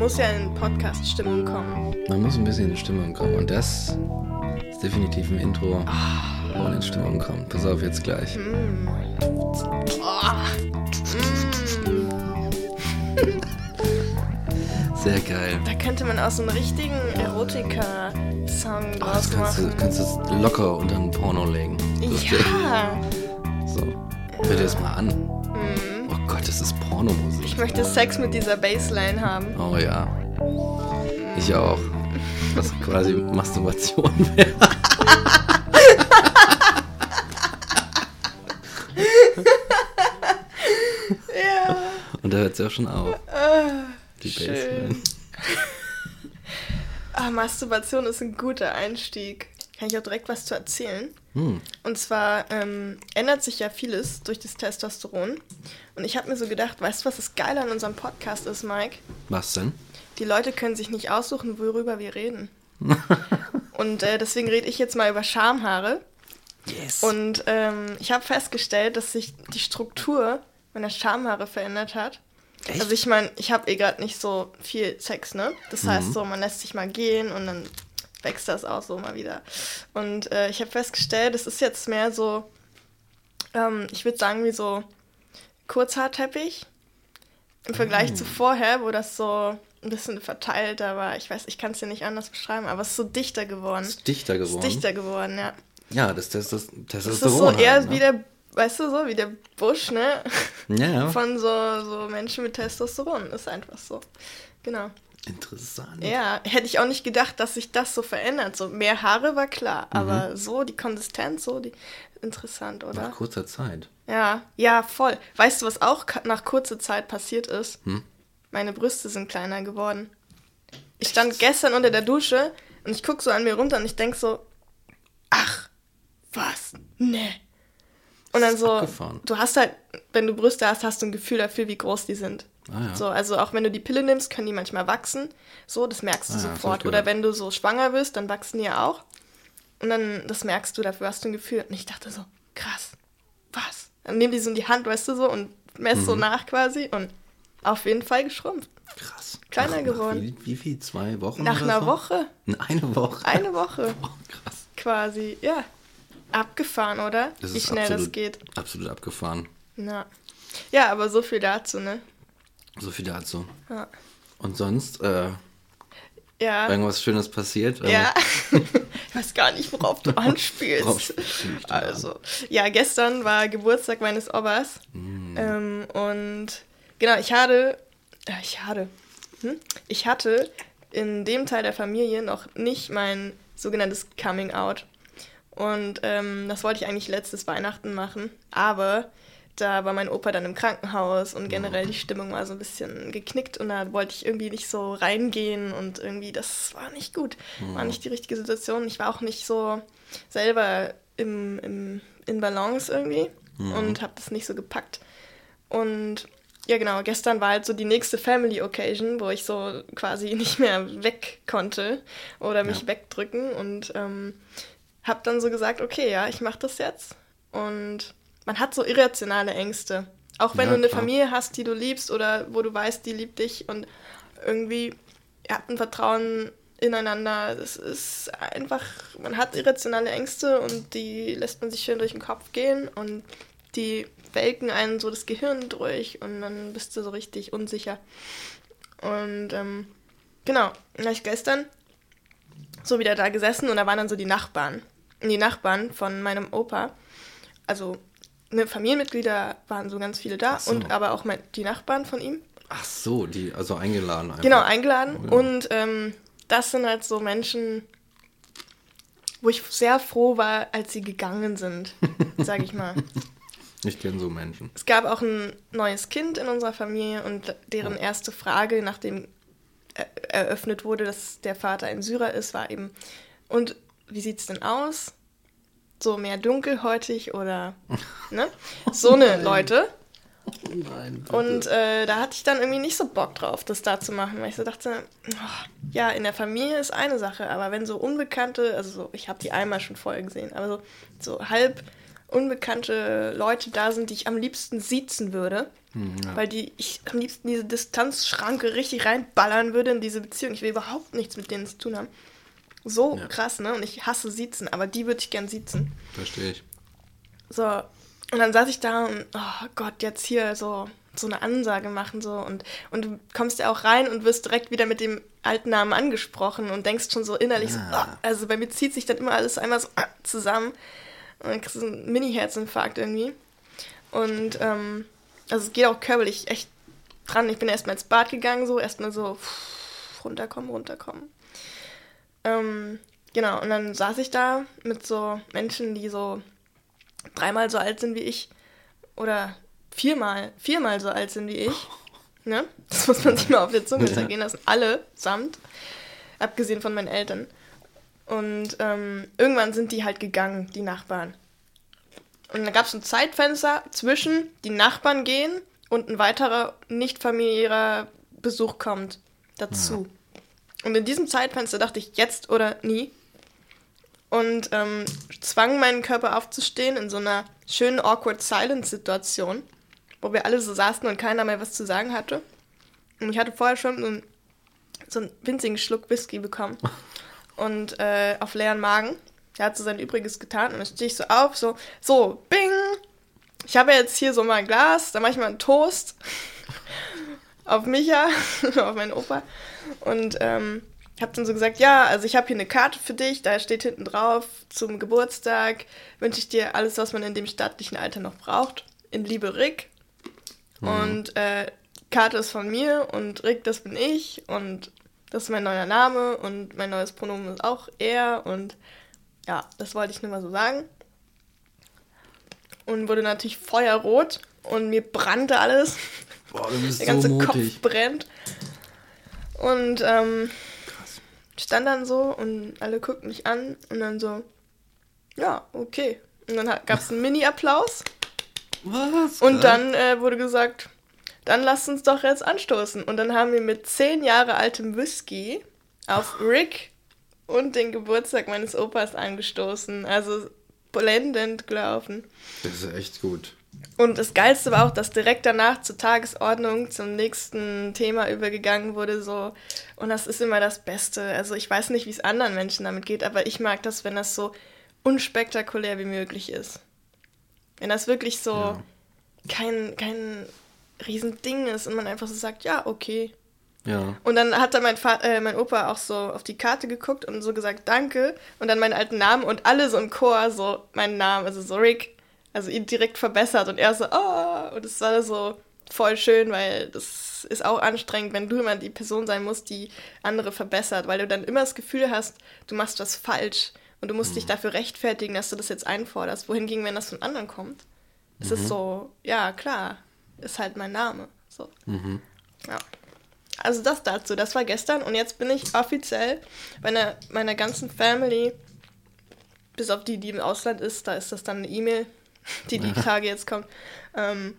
muss ja in Podcast-Stimmung kommen. Man muss ein bisschen in Stimmung kommen. Und das ist definitiv ein Intro, wo man in Stimmung kommt. Pass auf, jetzt gleich. Mm. Oh. Sehr geil. Da könnte man auch so einen richtigen Erotika-Song Oh, draus das kannst du, machen. kannst du locker unter ein Porno legen. Das. Ja. So. Hör dir das mal an. Gott, das ist Pornomusik. Ich möchte Sex mit dieser Bassline haben. Oh ja. Ich auch. Was quasi Masturbation wäre. Ja. Und da hört es ja auch schon auf. Die schön. Bassline. Ah, Masturbation ist ein guter Einstieg. Kann ich auch direkt was zu erzählen? Hm. Und zwar ähm, ändert sich ja vieles durch das Testosteron. Und ich habe mir so gedacht, weißt du, was das Geile an unserem Podcast ist, Mike? Was denn? Die Leute können sich nicht aussuchen, worüber wir reden. Und äh, deswegen rede ich jetzt mal über Schamhaare. Yes. Und ähm, ich habe festgestellt, dass sich die Struktur meiner Schamhaare verändert hat. Echt? Also ich meine, ich habe eh gerade nicht so viel Sex, ne? Das heißt so, man lässt sich mal gehen und dann wächst das auch so mal wieder. Und äh, ich habe festgestellt, es ist jetzt mehr so, ähm, ich würde sagen, wie so Kurzhaarteppich. Im Vergleich zu vorher, wo das so ein bisschen verteilter war. Ich weiß, ich kann es dir nicht anders beschreiben, aber es ist so dichter geworden. ist dichter Es geworden. ist dichter geworden, ja. Ja, das Testos Das Testosteron. ist so eher halt, ne? wie der, weißt du so, wie der Busch, ne? Ja, ja. Von so, so Menschen mit Testosteron. Ist einfach so. Genau. Interessant. Ja, hätte ich auch nicht gedacht, dass sich das so verändert. So mehr Haare war klar, Mhm. aber so die Konsistenz, so die interessant, oder? Nach kurzer Zeit. Ja, ja, voll. Weißt du, was auch nach kurzer Zeit passiert ist? Hm? Meine Brüste sind kleiner geworden. Ich stand gestern unter der Dusche und ich gucke so an mir runter und ich denk so, ach, was? Nee. Und dann so, abgefahren. du hast halt, wenn du Brüste hast, hast du ein Gefühl dafür, wie groß die sind. Ah, ja. So, also auch wenn du die Pille nimmst, können die manchmal wachsen. So, das merkst du Ah, ja, sofort. ich Oder wenn du so schwanger bist, dann wachsen die ja auch. Und dann, das merkst du, dafür hast du ein Gefühl. Und ich dachte so, krass, was? Dann nehmen die so in die Hand, weißt du, so und mess so Mhm. nach quasi und auf jeden Fall geschrumpft. Krass. Kleiner nach, geworden. Nach wie, wie viel? Zwei Wochen? Nach einer so? Woche, Eine Woche. eine Woche Oh, krass. quasi, ja. Abgefahren, oder? Das Wie schnell absolut, das geht. Absolut abgefahren. Ja. ja, aber so viel dazu, ne? So viel dazu. Ja. Und sonst, äh, Ja. irgendwas Schönes passiert? Ja. ich weiß gar nicht, worauf du anspielst. Also, ja, gestern war Geburtstag meines Opas. Mm. Ähm, und genau, ich hatte. Äh, ich hatte. Hm? Ich hatte in dem Teil der Familie noch nicht mein sogenanntes Coming Out. Und ähm, das wollte ich eigentlich letztes Weihnachten machen. Aber da war mein Opa dann im Krankenhaus und generell die Stimmung war so ein bisschen geknickt und da wollte ich irgendwie nicht so reingehen und irgendwie, das war nicht gut. War nicht die richtige Situation. Ich war auch nicht so selber im, im, in Balance irgendwie und habe das nicht so gepackt. Und ja, genau, gestern war halt so die nächste Family Occasion, wo ich so quasi nicht mehr weg konnte oder mich Ja. wegdrücken und ähm, habe dann so gesagt, okay, ja, ich mache das jetzt. Und man hat so irrationale Ängste. Auch wenn Ja, du eine klar. Familie hast, die du liebst oder wo du weißt, die liebt dich und irgendwie ihr habt ein Vertrauen ineinander. Das ist einfach, man hat irrationale Ängste und die lässt man sich schön durch den Kopf gehen und die welken einen so das Gehirn durch und dann bist du so richtig unsicher. Und ähm, genau, dann habe ich gestern so wieder da gesessen und da waren dann so die Nachbarn. Die Nachbarn von meinem Opa, also ne, Familienmitglieder waren so ganz viele da so. und aber auch mein, die Nachbarn von ihm. Ach so, die, also eingeladen einfach. Genau, eingeladen. Oh ja. Und ähm, das sind halt so Menschen, wo ich sehr froh war, als sie gegangen sind, sage ich mal. Ich kenne so Menschen. Es gab auch ein neues Kind in unserer Familie und deren erste Frage, nachdem er- eröffnet wurde, dass der Vater ein Syrer ist, war eben, und wie sieht's denn aus? So mehr dunkelhäutig oder, ne? So eine Leute. Nein, Und äh, da hatte ich dann irgendwie nicht so Bock drauf, das da zu machen, weil ich so dachte, oh, ja, in der Familie ist eine Sache, aber wenn so Unbekannte, also so, ich habe die einmal schon vorher gesehen, aber so, so halb unbekannte Leute da sind, die ich am liebsten siezen würde. Hm, ja. Weil die ich am liebsten diese Distanzschranke richtig reinballern würde in diese Beziehung. Ich will überhaupt nichts mit denen zu tun haben. So Ja. krass, ne? Und ich hasse Siezen, aber die würde ich gern siezen. Verstehe ich. So, und dann saß ich da und, oh Gott, jetzt hier so, so eine Ansage machen, so. Und, und du kommst ja auch rein und wirst direkt wieder mit dem alten Namen angesprochen und denkst schon so innerlich, so, Ah. oh, also bei mir zieht sich dann immer alles einmal so ah, zusammen. Und dann kriegst du einen Mini-Herzinfarkt irgendwie. Und, ähm, also es geht auch körperlich echt dran. Ich bin erstmal ins Bad gegangen, so, erstmal so, pff, runterkommen, runterkommen. Ähm, genau, und dann saß ich da mit so Menschen, die so dreimal so alt sind wie ich oder viermal, viermal so alt sind wie ich. Ne? Das muss man sich mal auf der Zunge Ja. zergehen lassen. Alle samt, abgesehen von meinen Eltern. Und ähm, irgendwann sind die halt gegangen, die Nachbarn. Und dann gab es ein Zeitfenster zwischen die Nachbarn gehen und ein weiterer nicht familiärer Besuch kommt dazu. Und in diesem Zeitfenster dachte ich, jetzt oder nie. Und ähm, zwang meinen Körper aufzustehen in so einer schönen awkward silence-Situation, wo wir alle so saßen und keiner mehr was zu sagen hatte. Und ich hatte vorher schon so einen, so einen winzigen Schluck Whisky bekommen. Und äh, auf leeren Magen. Er hat so sein Übriges getan und dann stehe ich so auf, so, so, bing! Ich habe jetzt hier so mal ein Glas, da mache ich mal einen Toast auf Micha, auf meinen Opa. Und ähm, habe dann so gesagt, ja, also ich habe hier eine Karte für dich, da steht hinten drauf, zum Geburtstag wünsche ich dir alles, was man in dem stattlichen Alter noch braucht. In Liebe Rick. Und äh, Karte ist von mir und Rick, das bin ich. Und das ist mein neuer Name und mein neues Pronomen ist auch er. Und ja, das wollte ich nur mal so sagen. Und wurde natürlich feuerrot und mir brannte alles. Boah, du bist Der so ganze mutig. Kopf brennt. Und ähm, Krass. stand dann so und alle guckten mich an und dann so, ja, okay. Und dann gab es einen Mini-Applaus Was? und dann äh, wurde gesagt, dann lasst uns doch jetzt anstoßen. Und dann haben wir mit zehn Jahre altem Whisky auf Rick und den Geburtstag meines Opas angestoßen. Also blendend gelaufen. Das ist echt gut. Und das Geilste war auch, dass direkt danach zur Tagesordnung zum nächsten Thema übergegangen wurde. So. Und das ist immer das Beste. Also ich weiß nicht, wie es anderen Menschen damit geht, aber ich mag das, wenn das so unspektakulär wie möglich ist. Wenn das wirklich so Ja. kein, kein Riesending ist und man einfach so sagt, ja, okay. Ja. Und dann hat dann mein, äh, mein Opa auch so auf die Karte geguckt und so gesagt, danke. Und dann meinen alten Namen und alle so im Chor so meinen Namen, also so Rick, also ihn direkt verbessert. Und er so, oh, und es war so voll schön, weil das ist auch anstrengend, wenn du immer die Person sein musst, die andere verbessert, weil du dann immer das Gefühl hast, du machst was falsch und du musst dich dafür rechtfertigen, dass du das jetzt einforderst. Wohingegen, wenn das von anderen kommt, ist es so, ja, klar, ist halt mein Name. So. Mhm. Ja. Also das dazu, das war gestern und jetzt bin ich offiziell bei einer, meiner ganzen Family, bis auf die, die im Ausland ist, da ist das dann eine E-Mail, die die Tage jetzt kommt, ähm,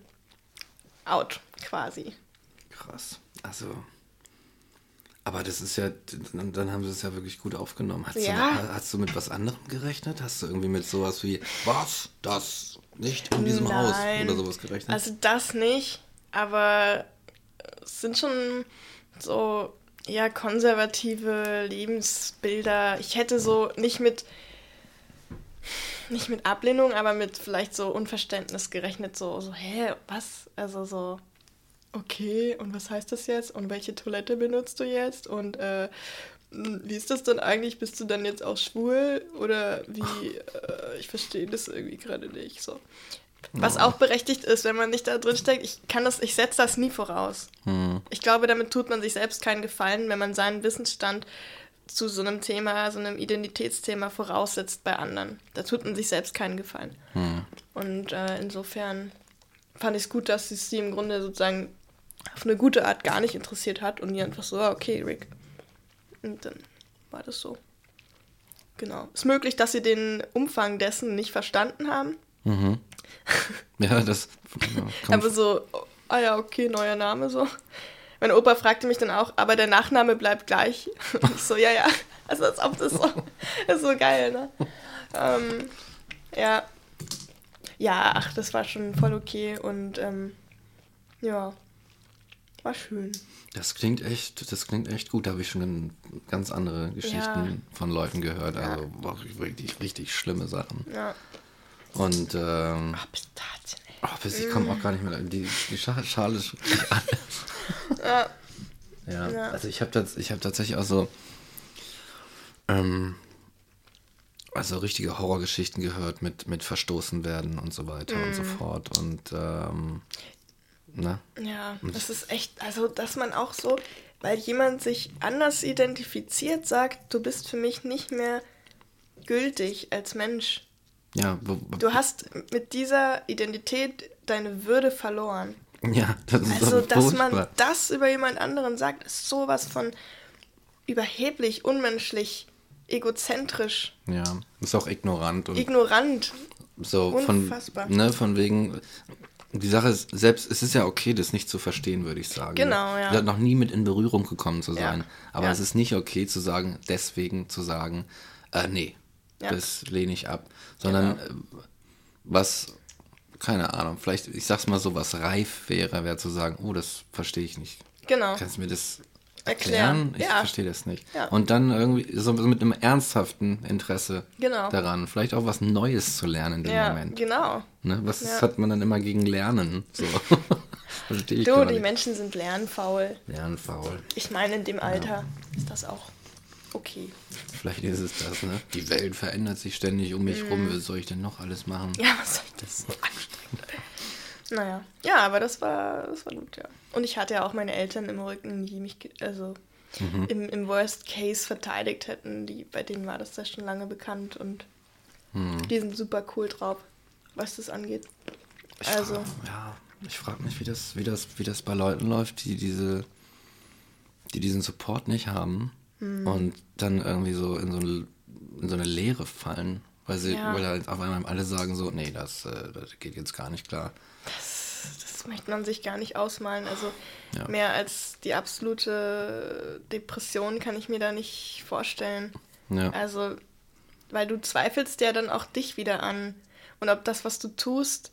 out quasi. Krass. Also. Aber das ist ja, dann, dann haben sie es ja wirklich gut aufgenommen. Hast, Ja. du, hast du mit was anderem gerechnet? Hast du irgendwie mit sowas wie, was, das, nicht in diesem Haus Nein. oder sowas gerechnet? Also das nicht, aber es sind schon so ja konservative Lebensbilder. Ich hätte so nicht mit nicht mit Ablehnung, aber mit vielleicht so Unverständnis gerechnet, so so hä, was? Also so okay, und was heißt das jetzt? Und welche Toilette benutzt du jetzt? Und äh, wie ist das denn eigentlich? Bist du dann jetzt auch schwul? Oder wie? Äh, ich verstehe das irgendwie gerade nicht. So. Was auch berechtigt ist, wenn man nicht da drin steckt, ich kann das, ich setze das nie voraus. Hm. Ich glaube, damit tut man sich selbst keinen Gefallen, wenn man seinen Wissensstand zu so einem Thema, so einem Identitätsthema voraussetzt bei anderen. Da tut man sich selbst keinen Gefallen. Hm. Und äh, insofern fand ich es gut, dass es sie im Grunde sozusagen auf eine gute Art gar nicht interessiert hat und die einfach so, okay, Rick. Und dann war das so. Genau. Ist möglich, dass sie den Umfang dessen nicht verstanden haben. Mhm. Ja, das. Ja, Aber so, oh, ah ja, okay, neuer Name so. Mein Opa fragte mich dann auch, aber der Nachname bleibt gleich. Und ich so, ja, ja. Also als ob das so, das ist so geil, ne? Ähm, ja. ja, ach, das war schon voll okay und ähm, ja, war schön. Das klingt echt, das klingt echt gut. Da habe ich schon ganz andere Geschichten Ja. von Leuten gehört. Ja. Also boah, richtig, richtig schlimme Sachen. Ja. Und ähm, Pistazien, ey. Oh, ich komme auch gar nicht mehr. Die, die Scha- Schale ist Ja. Ja, Ja. also ich habe hab tatsächlich auch so ähm, also richtige Horrorgeschichten gehört mit, mit Verstoßen werden und so weiter und Mhm. so fort. Und ähm, ne? Ja, das ist echt, also dass man auch so, weil jemand sich anders identifiziert, sagt, du bist für mich nicht mehr gültig als Mensch. Ja, Du hast mit dieser Identität deine Würde verloren. ja, das ist Also, dass man furchtbar. das über jemand anderen sagt, ist sowas von überheblich, unmenschlich, egozentrisch, Ja, ist auch ignorant und ignorant. so von, unfassbar. ne, von wegen. Die Sache ist, selbst, es ist ja okay, das nicht zu verstehen, würde ich sagen. Genau, ja. Da noch nie mit in Berührung gekommen zu Ja. sein. Aber Ja. es ist nicht okay zu sagen, deswegen zu sagen, äh, nee, Ja. das lehne ich ab. Sondern Genau. äh, was, keine Ahnung, vielleicht, ich sag's mal so, was reif wäre, wäre zu sagen, oh, das verstehe ich nicht. Genau. Kannst du mir das Erklären. erklären? Ich Ja. verstehe das nicht. Ja. Und dann irgendwie so mit einem ernsthaften Interesse Genau. daran, vielleicht auch was Neues zu lernen in dem Ja, Moment. genau. Ne? Was Ja. hat man dann immer gegen Lernen? So. Verstehe ich Du, die nicht. Menschen sind lernfaul. Lernfaul. Ich meine, in dem Alter ist das auch okay. Vielleicht ist es das, ne? Die Welt verändert sich ständig um mich rum. Was soll ich denn noch alles machen? Ja, was soll ich das? Naja, ja, aber das war, das war gut, ja. Und ich hatte ja auch meine Eltern im Rücken, die mich, also Mhm. im, im Worst Case verteidigt hätten. Die, bei denen war das ja schon lange bekannt und Mhm. die sind super cool drauf, was das angeht. Ich Also, frag, ja, ich frage mich, wie das, wie, das, wie das bei Leuten läuft, die diese, die diesen Support nicht haben Hm. und dann irgendwie so in so eine, in so eine Leere fallen. Weil sie, Ja. weil halt auf einmal alle sagen so, nee, das, äh, das geht jetzt gar nicht klar. das möchte man sich gar nicht ausmalen. Also Ja. mehr als die absolute Depression kann ich mir da nicht vorstellen. Ja. Also, weil du zweifelst ja dann auch dich wieder an und ob das, was du tust,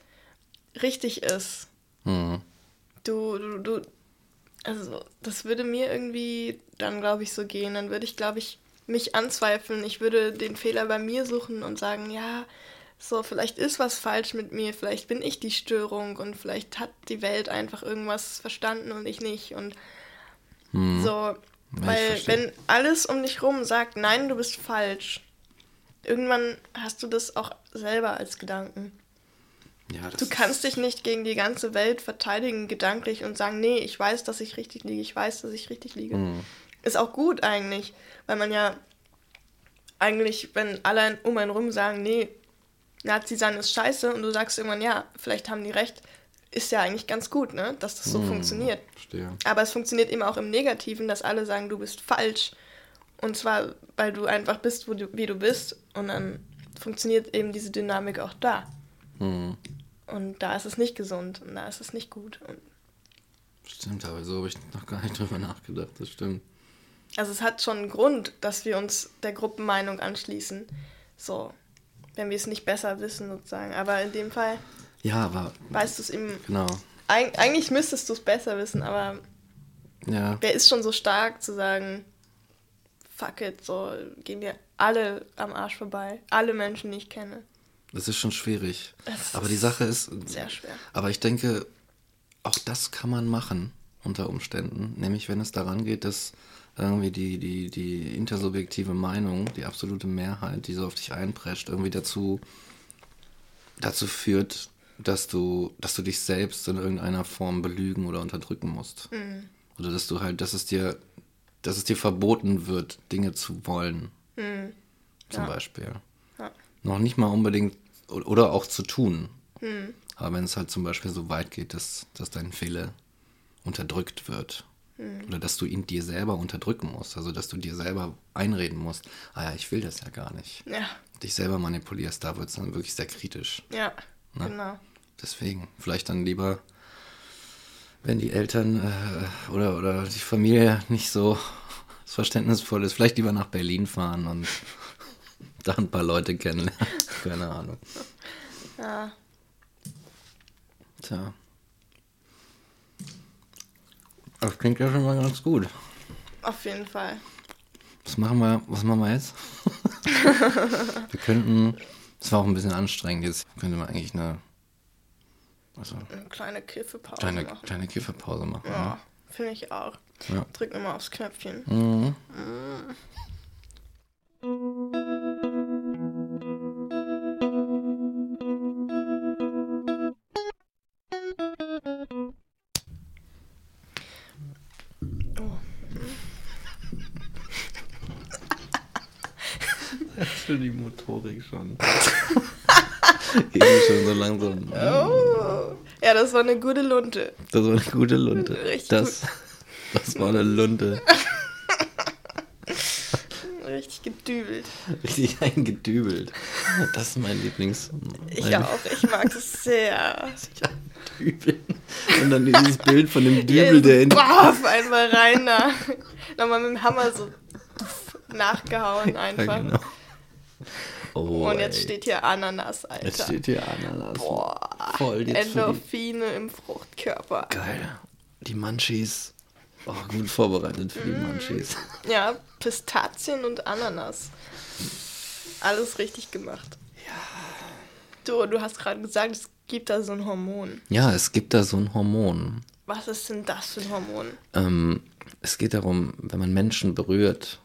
richtig ist. Mhm. Du, du, du, also das würde mir irgendwie dann, glaube ich, so gehen. Dann würde ich, glaube ich, mich anzweifeln. Ich würde den Fehler bei mir suchen und sagen, ja, so, vielleicht ist was falsch mit mir, vielleicht bin ich die Störung und vielleicht hat die Welt einfach irgendwas verstanden und ich nicht. Und Mhm. so, weil wenn alles um dich rum sagt, nein, du bist falsch, irgendwann hast du das auch selber als Gedanken. Ja, Du kannst dich nicht gegen die ganze Welt verteidigen, gedanklich, und sagen, nee, ich weiß, dass ich richtig liege, ich weiß, dass ich richtig liege. Mhm. Ist auch gut eigentlich, weil man ja eigentlich, wenn alle um einen rum sagen, nee, Nazi sein ist scheiße, und du sagst irgendwann, ja, vielleicht haben die recht, ist ja eigentlich ganz gut, ne, dass das so Mhm. funktioniert. Verstehe. Aber es funktioniert eben auch im Negativen, dass alle sagen, du bist falsch. Und zwar, weil du einfach bist, wo du, wie du bist. Und dann funktioniert eben diese Dynamik auch da. Mhm. Und da ist es nicht gesund und da ist es nicht gut. Stimmt, aber so habe ich noch gar nicht drüber nachgedacht. Das stimmt. also es hat schon einen Grund, dass wir uns der Gruppenmeinung anschließen. So, wenn wir es nicht besser wissen sozusagen. Aber in dem Fall Ja, aber weißt du es eben. genau. Eig eigentlich müsstest du es besser wissen, aber Ja, wer ist schon so stark zu sagen, fuck it, so gehen mir alle am Arsch vorbei. Alle Menschen, die ich kenne. Das ist schon schwierig. Das aber die Sache ist, Sehr schwer. aber ich denke, auch das kann man machen unter Umständen. Nämlich, wenn es daran geht, dass irgendwie die, die, die intersubjektive Meinung, die absolute Mehrheit, die so auf dich einprescht, irgendwie dazu, dazu führt, dass du, dass du dich selbst in irgendeiner Form belügen oder unterdrücken musst. Mhm. Oder dass du halt, dass es dir, dass es dir verboten wird, Dinge zu wollen. Zum Mhm. Ja. Beispiel. Noch nicht mal unbedingt oder auch zu tun. Mhm. Aber wenn es halt zum Beispiel so weit geht, dass, dass dein Wille unterdrückt wird. Mhm. Oder dass du ihn dir selber unterdrücken musst. Also dass du dir selber einreden musst, ah ja, ich will das ja gar nicht. Ja, Dich selber manipulierst, da wird es dann wirklich sehr kritisch. ja, Na? genau. Deswegen, vielleicht dann lieber, wenn die Eltern äh, oder, oder die Familie nicht so verständnisvoll ist, vielleicht lieber nach Berlin fahren und da ein paar Leute kennenlernen. Keine Ahnung. Ja. Tja. Das klingt ja schon mal ganz gut. Auf jeden Fall. Was machen wir, was machen wir jetzt? wir könnten, es war auch ein bisschen anstrengend, jetzt könnte man eigentlich eine, also Eine kleine Kiffepause kleine, machen. kleine Kiffepause machen. Ja, finde ich auch. Ja. Drück nochmal aufs Knöpfchen. Mhm. Oh. Du die Motorik schon? Eben schon so langsam. Oh. Ja, das war eine gute Lunte. Das war eine gute Lunte. Richtig das, das war eine Lunte. Richtig gedübelt. Richtig eingedübelt. Das ist mein Lieblings. Ich mein auch. Ich mag es sehr. Und dann dieses Bild von dem Dübel, der in. Brav, einmal rein da. Nochmal mit dem Hammer so nachgehauen einfach. Ja, genau. Oh, Und jetzt ey. steht hier Ananas, Alter. Jetzt steht hier Ananas. Boah. Voll die, Endorphine im Fruchtkörper. Geil. Die Munchies. Oh, gut vorbereitet für die Mm. Munchies. Ja, Pistazien und Ananas. Alles richtig gemacht. Ja. Du, du hast gerade gesagt, es gibt da so ein Hormon. Ja, es gibt da so ein Hormon. Was ist denn das für ein Hormon? Ähm, es geht darum, wenn man Menschen berührt,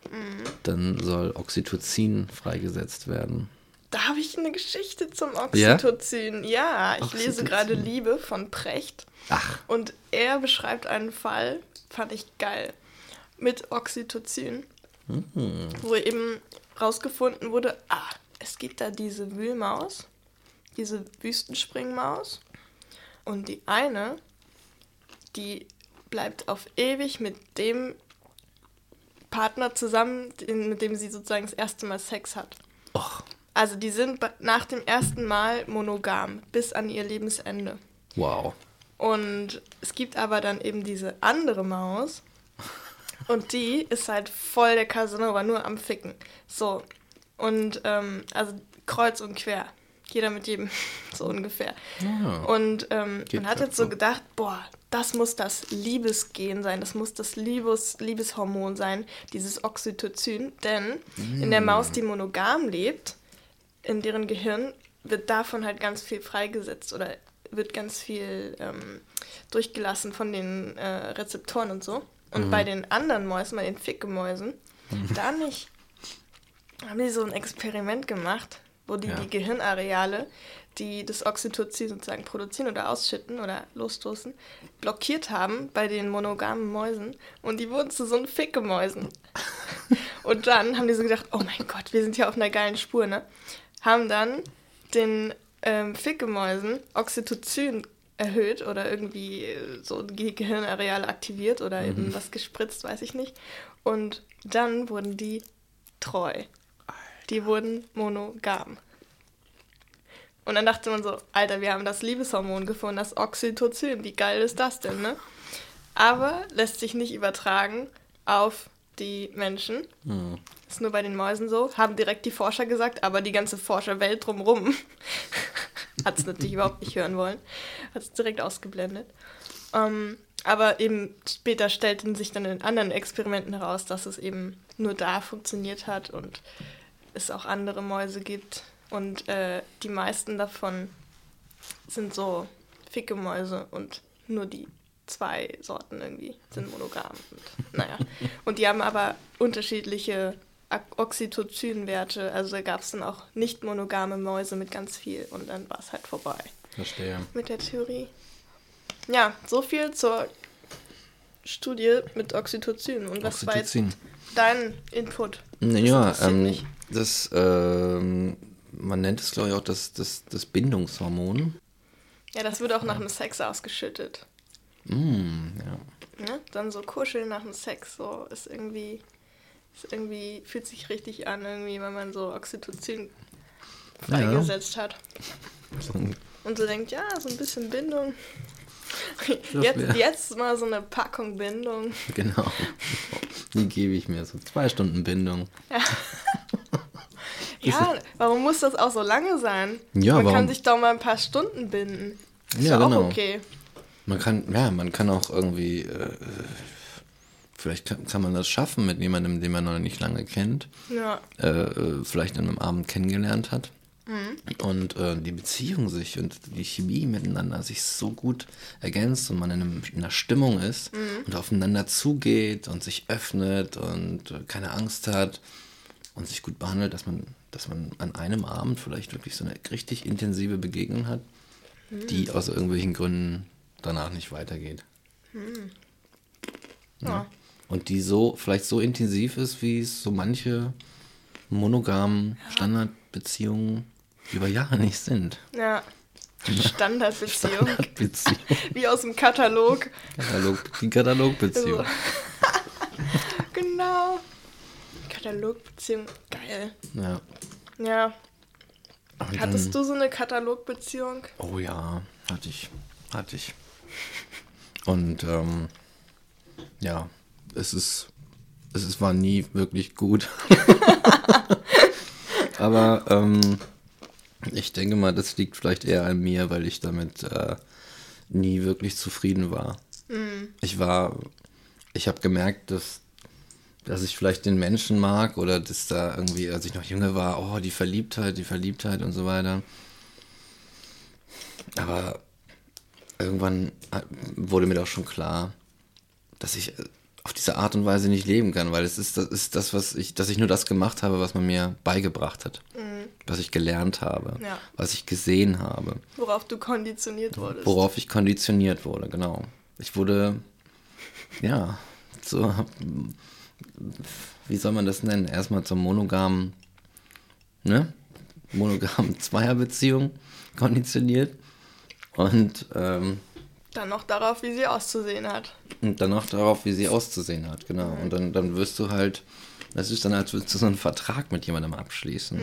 dann soll Oxytocin freigesetzt werden. Da habe ich eine Geschichte zum Oxytocin. Ja, ich lese Oxytocin. gerade Liebe von Precht. Ach, Und er beschreibt einen Fall, fand ich geil, mit Oxytocin, wo eben rausgefunden wurde, ah, es gibt da diese Wühlmaus, diese Wüstenspringmaus. Und die eine, die bleibt auf ewig mit dem Partner zusammen, mit dem sie sozusagen das erste Mal Sex hat. och, Also die sind nach dem ersten Mal monogam bis an ihr Lebensende. wow. Und es gibt aber dann eben diese andere Maus. Und die ist halt voll der Casanova, nur am Ficken. So. Und, ähm, also kreuz und quer. Jeder mit jedem, so ungefähr. Ja. Und ähm, man hat jetzt so gedacht, boah, das muss das Liebesgen sein, das muss das Liebes, Liebeshormon sein, dieses Oxytocin. Denn in der Maus, die monogam lebt, in deren Gehirn wird davon halt ganz viel freigesetzt oder wird ganz viel ähm, durchgelassen von den äh, Rezeptoren und so. Und bei den anderen Mäusen, bei den Fickemäusen, da nicht. Haben die so ein Experiment gemacht, wo die Ja. die Gehirnareale, die das Oxytocin sozusagen produzieren oder ausschütten oder losstoßen, blockiert haben bei den monogamen Mäusen und die wurden zu so einen Fickemäusen. und dann haben die so gedacht, oh mein Gott, wir sind hier auf einer geilen Spur, ne? Haben dann den ähm, Fickemäusen Oxytocin erhöht oder irgendwie äh, so die Gehirnareale aktiviert oder eben was gespritzt, weiß ich nicht. Und dann wurden die treu. Die wurden monogam. Und dann dachte man so, Alter, wir haben das Liebeshormon gefunden, das Oxytocin. Wie geil ist das denn, ne? Aber lässt sich nicht übertragen auf die Menschen. Hm. Ist nur bei den Mäusen so. Haben direkt die Forscher gesagt, aber die ganze Forscherwelt drumrum hat es natürlich überhaupt nicht hören wollen. Hat es direkt ausgeblendet. Ähm, aber eben später stellten sich dann in anderen Experimenten heraus, dass es eben nur da funktioniert hat und es auch andere Mäuse gibt. Und äh, die meisten davon sind so Fickemäuse und nur die zwei Sorten irgendwie sind monogam. Und, naja. Und die haben aber unterschiedliche Oxytocin-Werte. Also da gab es dann auch nicht monogame Mäuse mit ganz viel und dann war es halt vorbei Verstehe. mit der Theorie. Ja, so viel zur Studie mit Oxytocin. Und was war jetzt Oxytocin. dein Input? Naja, ähm. Das, ähm, man nennt es, glaube ich, auch das, das, das Bindungshormon. Ja, das wird auch nach dem Sex ausgeschüttet. Mm, ja. Ne? Dann so kuscheln nach dem Sex, so ist irgendwie, ist irgendwie, fühlt sich richtig an, irgendwie, wenn man so Oxytocin Ja. freigesetzt hat. So, Und so denkt, ja, so ein bisschen Bindung. Jetzt, jetzt mal so eine Packung Bindung. genau. Die gebe ich mir. So zwei Stunden Bindung. Ja, warum muss das auch so lange sein? Ja, Man kann warum- sich doch mal ein paar Stunden binden. Ist Ja, ja, genau. auch okay. Man kann, ja, man kann auch irgendwie, äh, vielleicht kann, kann man das schaffen mit jemandem, den man noch nicht lange kennt, Ja. äh, äh, vielleicht an einem Abend kennengelernt hat. Mhm. Und äh, die Beziehung sich und die Chemie miteinander sich so gut ergänzt und man in, einem, in einer Stimmung ist Mhm. und aufeinander zugeht und sich öffnet und äh, keine Angst hat und sich gut behandelt, dass man, dass man an einem Abend vielleicht wirklich so eine richtig intensive Begegnung hat, die Mhm. aus irgendwelchen Gründen danach nicht weitergeht. Ja. Und die so, vielleicht so intensiv ist, wie es so manche monogamen Standardbeziehungen über Jahre nicht sind. Ja. Standardbeziehung. Beziehung. Wie aus dem Katalog. Katalog, die Katalogbeziehung. Also. genau. Katalogbeziehung. Geil. Ja. Ja. Und Hattest dann- du so eine Katalogbeziehung? Oh ja, hatte ich. Hatte ich. Und ähm, ja, es ist, es ist, war nie wirklich gut. Aber ähm, ich denke mal, das liegt vielleicht eher an mir, weil ich damit äh, nie wirklich zufrieden war. Ich war, ich habe gemerkt, dass, dass ich vielleicht den Menschen mag oder dass da irgendwie, als ich noch jünger war, oh, die Verliebtheit, die Verliebtheit und so weiter. Aber irgendwann äh, wurde mir doch schon klar, dass ich äh, auf diese Art und Weise nicht leben kann, weil es ist das, ist das was ich, dass ich nur das gemacht habe, was man mir beigebracht hat, was ich gelernt habe, Ja. was ich gesehen habe, Worauf du konditioniert wurdest. worauf ich konditioniert wurde, genau. Ich wurde, ja, so, wie soll man das nennen? Erstmal zur monogamen, ne? Monogamen Zweierbeziehung konditioniert und ähm, Dann noch darauf, wie sie auszusehen hat. Und dann noch darauf, wie sie auszusehen hat, genau. Und dann, dann wirst du halt, das ist dann, als würdest du so einen Vertrag mit jemandem abschließen.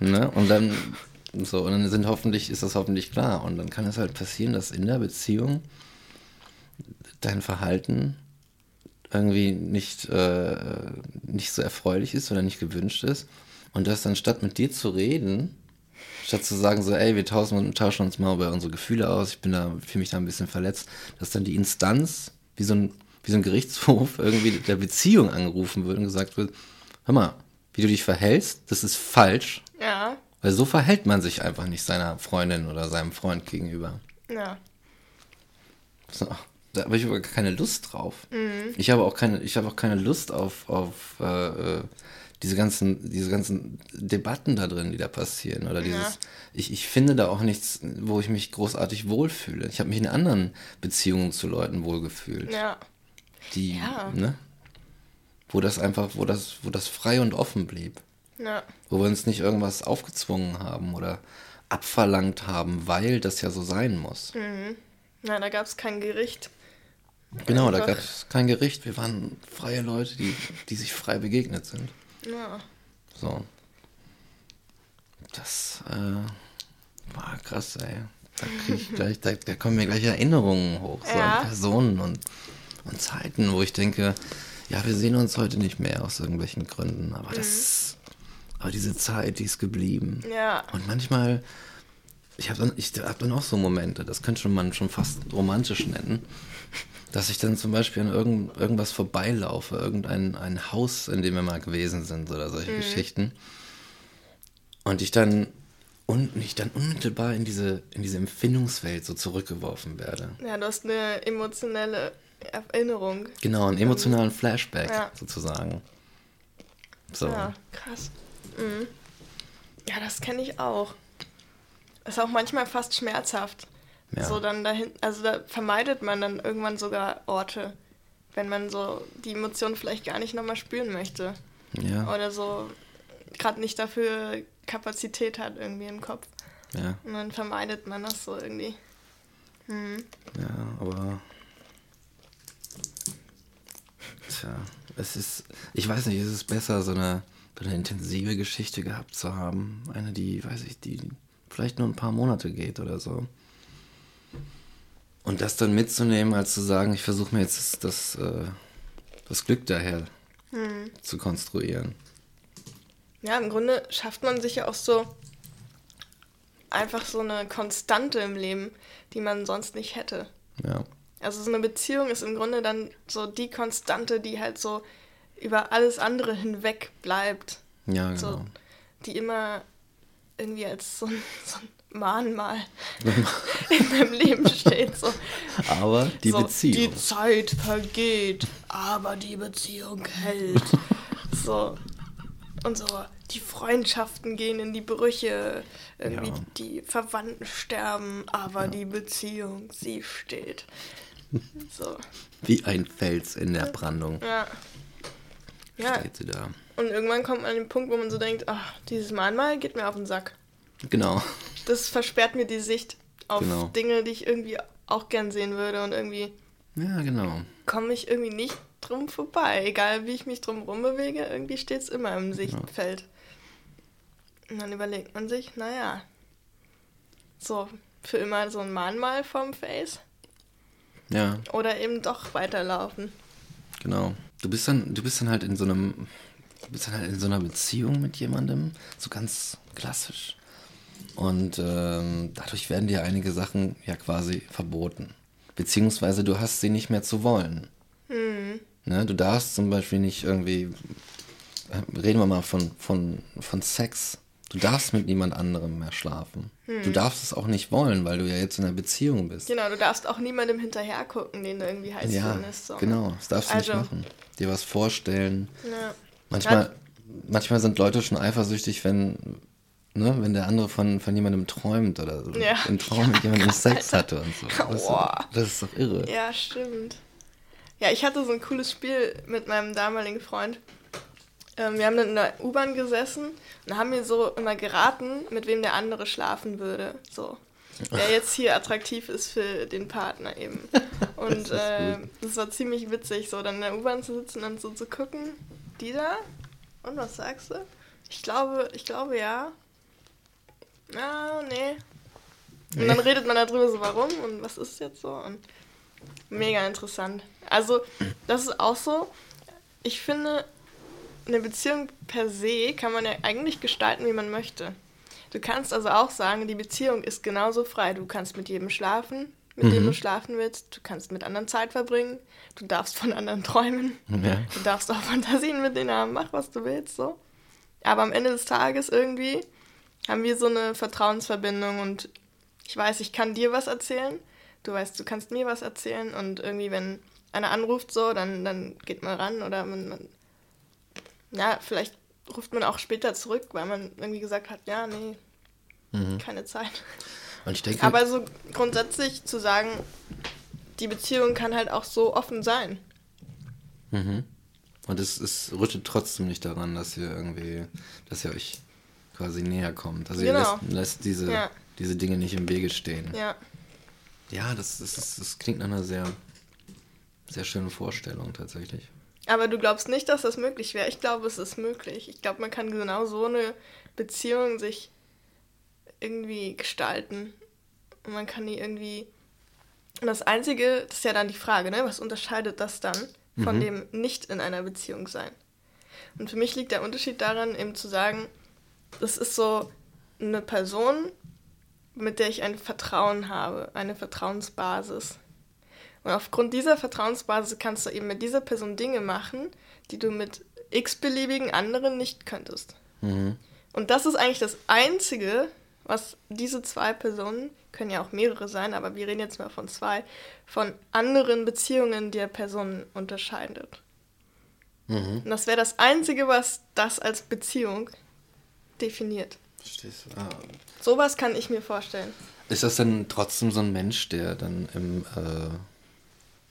Ne? Und dann, so, und dann sind hoffentlich, ist das hoffentlich klar. Und dann kann es halt passieren, dass in der Beziehung dein Verhalten irgendwie nicht, äh, nicht so erfreulich ist oder nicht gewünscht ist. Und dass dann statt mit dir zu reden, statt zu sagen, so, ey, wir tauschen, tauschen uns mal über unsere Gefühle aus, ich bin da, fühle mich da ein bisschen verletzt, dass dann die Instanz, wie so ein, wie so ein Gerichtshof, irgendwie der Beziehung angerufen wird und gesagt wird, hör mal, wie du dich verhältst, das ist falsch, Ja. weil so verhält man sich einfach nicht seiner Freundin oder seinem Freund gegenüber. Ja. So, da habe ich aber keine Lust drauf. Ich habe auch keine, ich habe auch keine Lust auf, auf äh, äh, diese ganzen, diese ganzen Debatten da drin, die da passieren. Oder dieses, Ja. ich, ich finde da auch nichts, wo ich mich großartig wohlfühle. Ich habe mich in anderen Beziehungen zu Leuten wohlgefühlt. Ja. Die, Ja. ne? Wo das einfach, wo das, wo das frei und offen blieb. Ja. Wo wir uns nicht irgendwas aufgezwungen haben oder abverlangt haben, weil das ja so sein muss. Na, da gab es kein Gericht. Genau, da gab es kein Gericht. Wir waren freie Leute, die, die sich frei begegnet sind. Ja. So. Das äh, war krass, ey. Da, krieg ich gleich, da, da kommen mir gleich Erinnerungen hoch, so Ja. an Personen und, und Zeiten, wo ich denke, ja, wir sehen uns heute nicht mehr aus irgendwelchen Gründen, aber das, aber diese Zeit, die ist geblieben. Ja. Und manchmal, ich habe dann, ich hab dann auch so Momente, das könnte man schon fast romantisch nennen, dass ich dann zum Beispiel an irgend, irgendwas vorbeilaufe, irgendein ein Haus, in dem wir mal gewesen sind oder solche Geschichten. Und ich dann und ich dann unmittelbar in diese, in diese Empfindungswelt so zurückgeworfen werde. Ja, du hast eine emotionelle Erinnerung. Genau, einen emotionalen Flashback Ja. sozusagen. So. Ja, krass. Mhm. Ja, das kenne ich auch. Ist auch manchmal fast schmerzhaft. Ja. So dann dahin, also da vermeidet man dann irgendwann sogar Orte, wenn man so die Emotionen vielleicht gar nicht nochmal spüren möchte. Ja, Oder so gerade nicht dafür Kapazität hat irgendwie im Kopf. ja, Und dann vermeidet man das so irgendwie. ja, aber. Tja, es ist. Ich weiß nicht, es ist besser, so eine, so eine intensive Geschichte gehabt zu haben. Eine, die, weiß ich, die vielleicht nur ein paar Monate geht oder so. Und das dann mitzunehmen, als zu sagen, ich versuche mir jetzt das, das, äh, das Glück daher zu konstruieren. Ja, im Grunde schafft man sich ja auch so einfach so eine Konstante im Leben, die man sonst nicht hätte. Ja. Also so eine Beziehung ist im Grunde dann so die Konstante, die halt so über alles andere hinweg bleibt. Ja, genau. So, die immer irgendwie als so ein, so ein Mahnmal in meinem Leben steht. So. Aber die so, Beziehung. Die Zeit vergeht, aber die Beziehung hält. so. Und so, die Freundschaften gehen in die Brüche, irgendwie Ja. die Verwandten sterben, aber die Beziehung, sie steht. So, Wie ein Fels in der Brandung ja. Ja, steht sie da. und irgendwann kommt man an den Punkt, wo man so denkt, ach, dieses Mahnmal geht mir auf den Sack. Genau. Das versperrt mir die Sicht auf Genau. Dinge, die ich irgendwie auch gern sehen würde und irgendwie Ja, genau. komme ich irgendwie nicht drum vorbei. Egal wie ich mich drum rumbewege, irgendwie steht es immer im Sichtfeld. Und dann überlegt man sich, naja, so für immer so ein Mahnmal vom Face Ja, oder eben doch weiterlaufen. genau. Du bist dann, du bist dann halt in so einem, du bist dann halt in so einer Beziehung mit jemandem, so ganz klassisch. Und ähm, dadurch werden dir einige Sachen ja quasi verboten. Beziehungsweise du hast sie nicht mehr zu wollen. Ne, du darfst zum Beispiel nicht irgendwie, reden wir mal von, von, von Sex. Du darfst mit niemand anderem mehr schlafen. Du darfst es auch nicht wollen, weil du ja jetzt in einer Beziehung bist. Genau, du darfst auch niemandem hinterher gucken, den du irgendwie heiß Ja, findest. So. genau, das darfst du Also- nicht machen. Dir was vorstellen. Ja. Manchmal, manchmal sind Leute schon eifersüchtig, wenn, ne, wenn der andere von, von jemandem träumt oder so. Ja. Im Traum mit jemandem Sex hatte und so. Das ist, Boah. doch, das ist doch irre. Ja, stimmt. Ja, ich hatte so ein cooles Spiel mit meinem damaligen Freund. Ähm, wir haben dann in der U-Bahn gesessen und haben mir so immer geraten, mit wem der andere schlafen würde. So. Der jetzt hier attraktiv ist für den Partner eben. Und ist äh, das war ziemlich witzig, so dann in der U-Bahn zu sitzen und so zu gucken. Die da? Und was sagst du? Ich glaube, ich glaube ja. Ah, nee. Und dann Nee. redet man darüber so, warum und was ist jetzt so. Und mega interessant. Also, das ist auch so. Ich finde, eine Beziehung per se kann man ja eigentlich gestalten, wie man möchte. Du kannst also auch sagen, die Beziehung ist genauso frei. Du kannst mit jedem schlafen, mit dem Mhm. du schlafen willst. Du kannst mit anderen Zeit verbringen. Du darfst von anderen träumen. Ja. Du darfst auch Fantasien mit denen haben. Mach, was du willst, so. Aber am Ende des Tages irgendwie haben wir so eine Vertrauensverbindung und ich weiß, ich kann dir was erzählen. Du weißt, du kannst mir was erzählen und irgendwie, wenn einer anruft so, dann, dann geht man ran oder man, man ja, vielleicht ruft man auch später zurück, weil man irgendwie gesagt hat, ja, nee, Mhm. keine Zeit. Denke, Aber so grundsätzlich zu sagen, die Beziehung kann halt auch so offen sein. Mhm. Und es, es rüttelt trotzdem nicht daran, dass ihr irgendwie, dass ihr euch quasi näher kommt. Also ihr Genau. lässt, lässt diese, Ja. diese Dinge nicht im Wege stehen. Ja. Ja, das, das, ist- das klingt nach einer sehr, sehr schönen Vorstellung tatsächlich. Aber du glaubst nicht, dass das möglich wäre. Ich glaube, es ist möglich. Ich glaube, man kann genau so eine Beziehung sich irgendwie gestalten. Und man kann die irgendwie. Und das Einzige, das ist ja dann die Frage, ne? Was unterscheidet das dann von Mhm. dem nicht in einer Beziehung sein? Und für mich liegt der Unterschied daran, eben zu sagen, das ist so eine Person, mit der ich ein Vertrauen habe, eine Vertrauensbasis. Und aufgrund dieser Vertrauensbasis kannst du eben mit dieser Person Dinge machen, die du mit x-beliebigen anderen nicht könntest. Mhm. Und das ist eigentlich das Einzige, was diese zwei Personen, können ja auch mehrere sein, aber wir reden jetzt mal von zwei, von anderen Beziehungen der Personen unterscheidet. Mhm. Und das wäre das Einzige, was das als Beziehung definiert. Verstehst du? Ah. Sowas kann ich mir vorstellen. Ist das dann trotzdem so ein Mensch, der dann im, äh,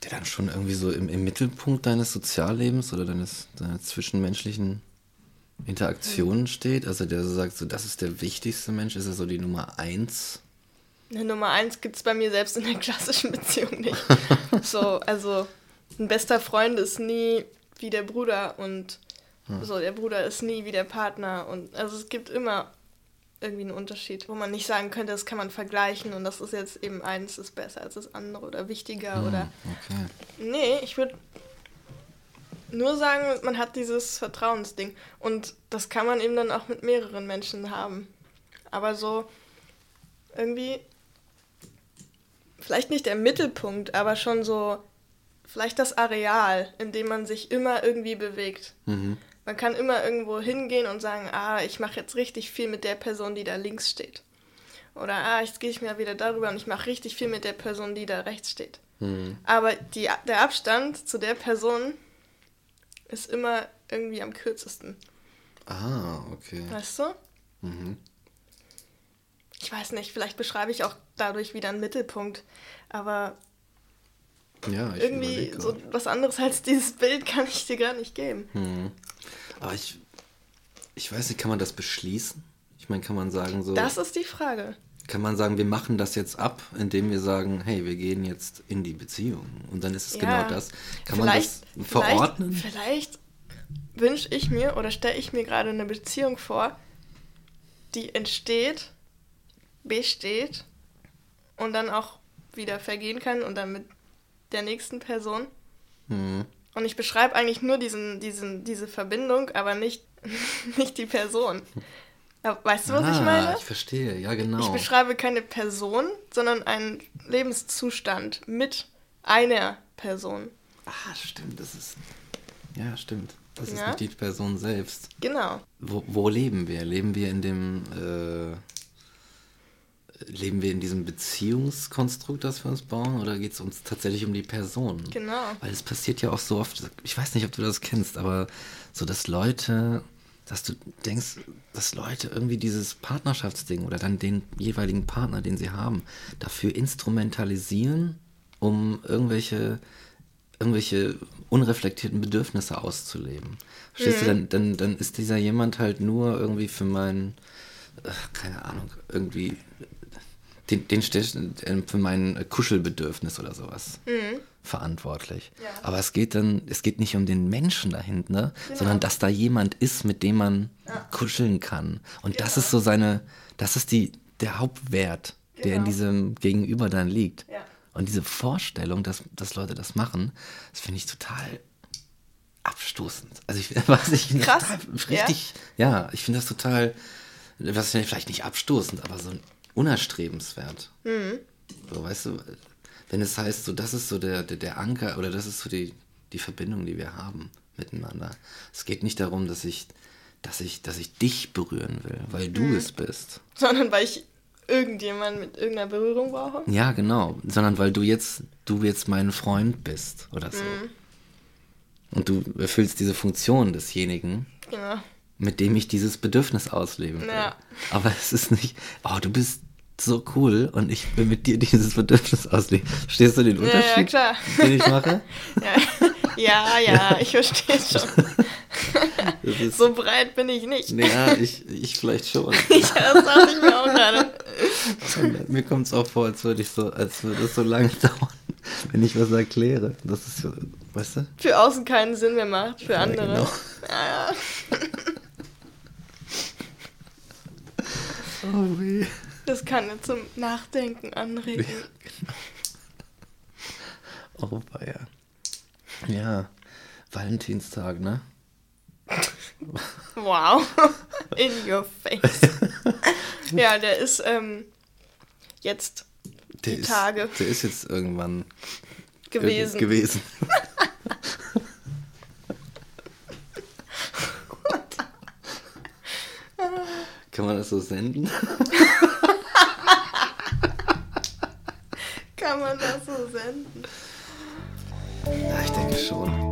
der dann schon irgendwie so im, im Mittelpunkt deines Soziallebens oder deines, deiner zwischenmenschlichen Interaktionen steht? Also der so sagt, so das ist der wichtigste Mensch, ist er so die Nummer eins? Eine Nummer eins gibt es bei mir selbst in der klassischen Beziehung nicht. so, also ein bester Freund ist nie wie der Bruder und so, der Bruder ist nie wie der Partner und also es gibt immer irgendwie einen Unterschied, wo man nicht sagen könnte, das kann man vergleichen und das ist jetzt eben eins ist besser als das andere oder wichtiger oder Hm, Okay. Nee, ich würde nur sagen, man hat dieses Vertrauensding. Und das kann man eben dann auch mit mehreren Menschen haben. Aber so, irgendwie, vielleicht nicht der Mittelpunkt, aber schon so, vielleicht das Areal, in dem man sich immer irgendwie bewegt. Mhm. Man kann immer irgendwo hingehen und sagen, ah, ich mache jetzt richtig viel mit der Person, die da links steht. Oder ah, jetzt gehe ich mir wieder darüber und ich mache richtig viel mit der Person, die da rechts steht. Mhm. Aber die, der Abstand zu der Person ist immer irgendwie am kürzesten. Ah, okay. Weißt du? Mhm. Ich weiß nicht, vielleicht beschreibe ich auch dadurch wieder einen Mittelpunkt. Aber Ja, irgendwie so was anderes als dieses Bild kann ich dir gar nicht geben. Mhm. Aber ich, ich weiß nicht, kann man das beschließen? Ich meine, kann man sagen so, Das ist die Frage. kann man sagen, wir machen das jetzt ab, indem wir sagen, hey, wir gehen jetzt in die Beziehung. Und dann ist es Ja. genau das. Kann man vielleicht, das verordnen? Vielleicht, vielleicht wünsche ich mir oder stelle ich mir gerade eine Beziehung vor, die entsteht, besteht und dann auch wieder vergehen kann und dann mit der nächsten Person. Mhm. Und ich beschreibe eigentlich nur diesen, diesen, diese Verbindung, aber nicht, nicht die Person. Weißt du, was ich Ah, meine? ich verstehe, ja genau. Ich beschreibe keine Person, sondern einen Lebenszustand mit einer Person. ah, stimmt, das ist, ja, stimmt. Das ist Ja. nicht die Person selbst. Genau. Wo, wo leben wir? Leben wir in dem, äh, leben wir in diesem Beziehungskonstrukt, das wir uns bauen, oder geht es uns tatsächlich um die Person? Genau. Weil es passiert ja auch so oft, ich weiß nicht, ob du das kennst, aber so, dass Leute, dass du denkst, dass Leute irgendwie dieses Partnerschaftsding oder dann den jeweiligen Partner, den sie haben, dafür instrumentalisieren, um irgendwelche, irgendwelche unreflektierten Bedürfnisse auszuleben. Verstehst du, dann, dann, dann ist dieser jemand halt nur irgendwie für mein, äh, keine Ahnung, irgendwie den, den für mein Kuschelbedürfnis oder sowas verantwortlich. Ja. Aber es geht dann, es geht nicht um den Menschen dahinter, sondern dass da jemand ist, mit dem man kuscheln kann. Und das Genau. ist so seine, das ist die, der Hauptwert, der in Genau. diesem Gegenüber dann liegt. Ja. Und diese Vorstellung, dass, dass Leute das machen, das finde ich total abstoßend. Also ich weiß ich finde das Krass, total richtig, ja, ich finde das total, was vielleicht nicht abstoßend, aber so unerstrebenswert. Mhm. So, weißt du, wenn es heißt, so das ist so der, der, der Anker oder das ist so die, die Verbindung, die wir haben miteinander. Es geht nicht darum, dass ich, dass ich, dass ich dich berühren will, weil du Mhm. es bist. Sondern weil ich irgendjemanden mit irgendeiner Berührung brauche. Ja, genau. Sondern weil du jetzt, du jetzt mein Freund bist oder so. Mhm. Und du erfüllst diese Funktion desjenigen, Genau. Mit dem ich dieses Bedürfnis ausleben will. Ja. Aber es ist nicht, oh, du bist so cool und ich will mit dir dieses Bedürfnis ausleben. Verstehst du den Ja, Unterschied, ja, klar. den ich mache? Ja, ja, ja ich verstehe schon. Das ist, So breit bin ich nicht. ja, ich, ich vielleicht schon. Ja, das dachte ich mir auch gerade. Und mir kommt es auch vor, als würde ich so, als würde es so lange dauern, wenn ich was erkläre. Das ist so, weißt du? Für außen keinen Sinn mehr macht, für andere. genau. Ja, ja. Oh weh. Das kann ja zum Nachdenken anregen. Oh weia. Ja, Valentinstag, ne? Wow. In your face. Ja, der ist ähm, jetzt Der Die ist, Tage. Der ist jetzt irgendwann gewesen. irg- gewesen. Kann man das so senden? Kann man das so senden? Ja, ich denke schon.